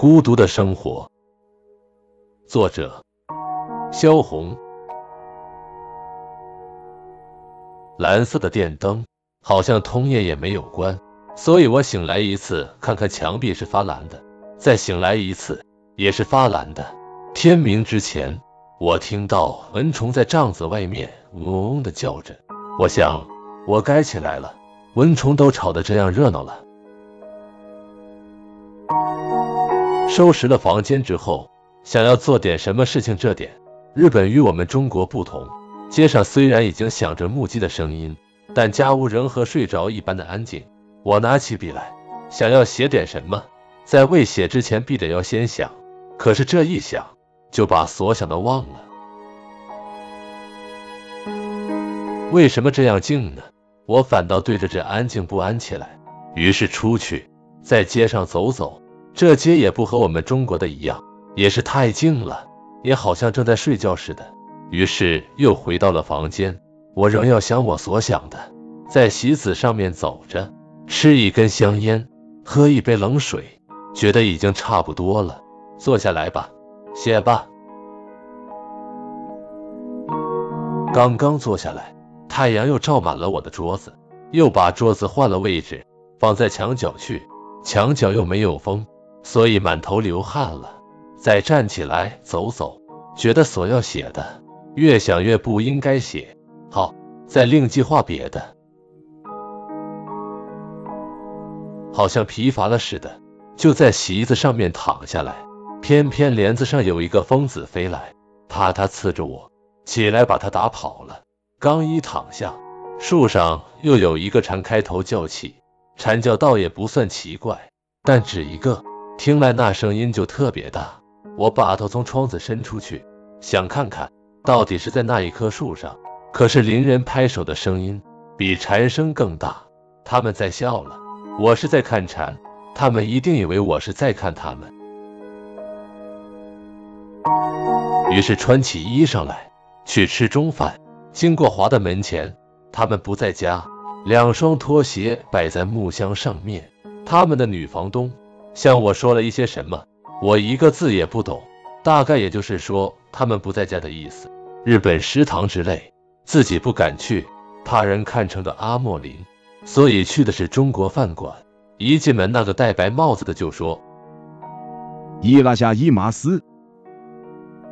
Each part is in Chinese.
孤独的生活，作者萧红。蓝色的电灯好像通夜也没有关，所以我醒来一次，看看墙壁是发蓝的，再醒来一次也是发蓝的。天明之前，我听到蚊虫在帐子外面嗡嗡的叫着，我想我该起来了，蚊虫都吵得这样热闹了。收拾了房间之后，想要做点什么事情。这点日本与我们中国不同，街上虽然已经响着木屐的声音，但家屋仍和睡着一般的安静。我拿起笔来，想要写点什么，在未写之前，必得要先想。可是这一想，就把所想的忘了。为什么这样静呢？我反倒对着这安静不安起来。于是出去，在街上走走。这街也不和我们中国的一样，也是太静了，也好像正在睡觉似的。于是又回到了房间，我仍要想我所想的，在席子上面走着，吃一根香烟，喝一杯冷水，觉得已经差不多了。坐下来吧，写吧。刚刚坐下来，太阳又照满了我的桌子，又把桌子换了位置，放在墙角去，墙角又没有风。所以满头流汗了，再站起来走走，觉得所要写的越想越不应该写，好，再另计划别的。好像疲乏了似的，就在席子上面躺下来，偏偏帘子上有一个疯子飞来，啪嗒刺着我，起来把他打跑了。刚一躺下，树上又有一个蝉开头叫起，蝉叫倒也不算奇怪，但只一个。听来那声音就特别大，我把头从窗子伸出去，想看看到底是在那一棵树上。可是邻人拍手的声音比蝉声更大，他们在笑了。我是在看蝉，他们一定以为我是在看他们。于是穿起衣裳来去吃中饭，经过华的门前，他们不在家，两双拖鞋摆在木箱上面，他们的女房东。向我说了一些什么，我一个字也不懂，大概也就是说他们不在家的意思。日本食堂之类，自己不敢去，怕人看成的阿莫林，所以去的是中国饭馆。一进门，那个戴白帽子的就说：“伊拉夏伊马斯。”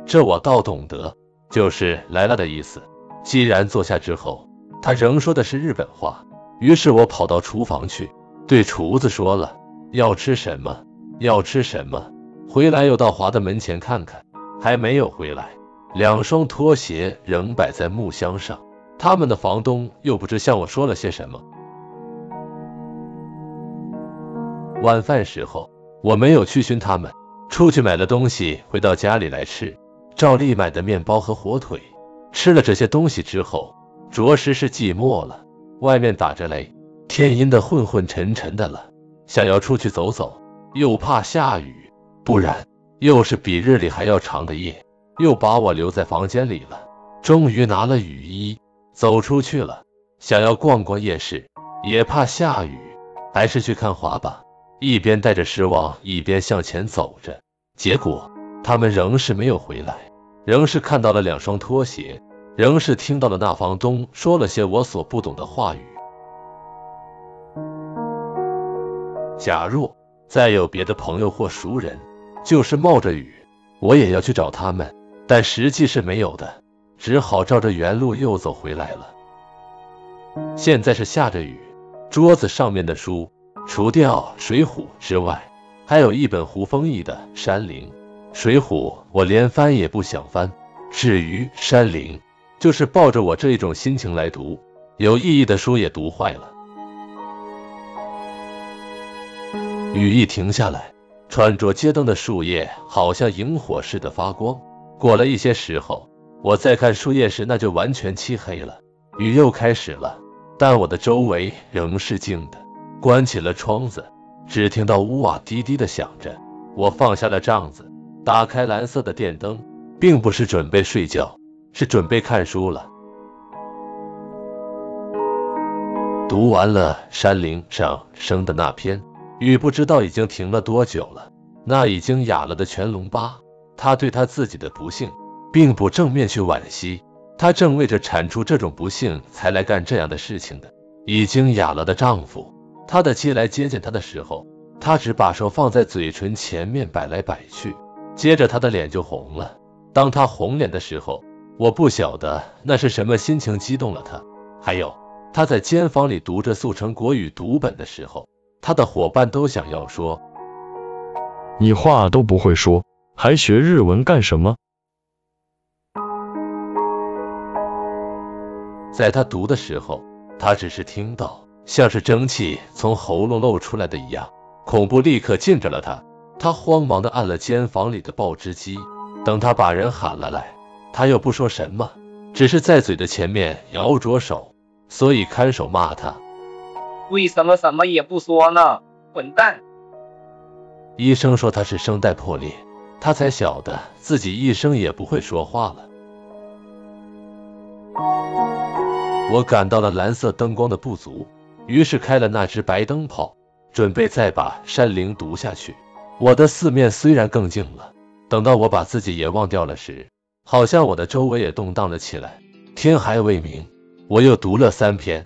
这我倒懂得，就是来了的意思。既然坐下之后，他仍说的是日本话，于是我跑到厨房去，对厨子说了。要吃什么？要吃什么？回来又到华的门前看看，还没有回来。两双拖鞋仍摆在木箱上，他们的房东又不知向我说了些什么。晚饭时候，我没有去寻他们，出去买了东西，回到家里来吃。照例买的面包和火腿，吃了这些东西之后，着实是寂寞了。外面打着雷，天阴的昏昏沉沉的了。想要出去走走，又怕下雨，不然又是比日里还要长的夜，又把我留在房间里了。终于拿了雨衣走出去了，想要逛逛夜市，也怕下雨，还是去看花吧。一边带着失望，一边向前走着，结果他们仍是没有回来，仍是看到了两双拖鞋，仍是听到了那房东说了些我所不懂的话语。假若再有别的朋友或熟人，就是冒着雨，我也要去找他们，但实际是没有的，只好照着原路又走回来了。现在是下着雨，桌子上面的书，除掉《水浒》之外，还有一本胡风译的《山林》。《水浒》我连翻也不想翻，至于《山林》，就是抱着我这一种心情来读，有意义的书也读坏了。雨一停下来，穿着街灯的树叶好像萤火似的发光。过了一些时候，我再看树叶时，那就完全漆黑了。雨又开始了，但我的周围仍是静的。关起了窗子，只听到屋瓦滴滴的响着。我放下了帐子，打开蓝色的电灯，并不是准备睡觉，是准备看书了。读完了山林上生的那篇。雨不知道已经停了多久了，那已经哑了的全龙八，他对他自己的不幸，并不正面去惋惜，他正为着铲除这种不幸才来干这样的事情的。已经哑了的丈夫，他的妻来接见他的时候，他只把手放在嘴唇前面摆来摆去，接着他的脸就红了。当他红脸的时候，我不晓得那是什么心情激动了他。还有他在监房里读着速成国语读本的时候，他的伙伴都想要说。你话都不会说，还学日文干什么？在他读的时候，他只是听到像是蒸汽从喉咙漏出来的一样，恐怖立刻禁着了他。他慌忙的按了间房里的报纸机，等他把人喊了来，他又不说什么，只是在嘴的前面摇着手，所以看守骂他：为什么什么也不说呢？混蛋！医生说他是声带破裂，他才晓得自己一生也不会说话了。我感到了蓝色灯光的不足，于是开了那只白灯泡，准备再把山灵读下去。我的四面虽然更静了，等到我把自己也忘掉了时，好像我的周围也动荡了起来。天还未明，我又读了三篇。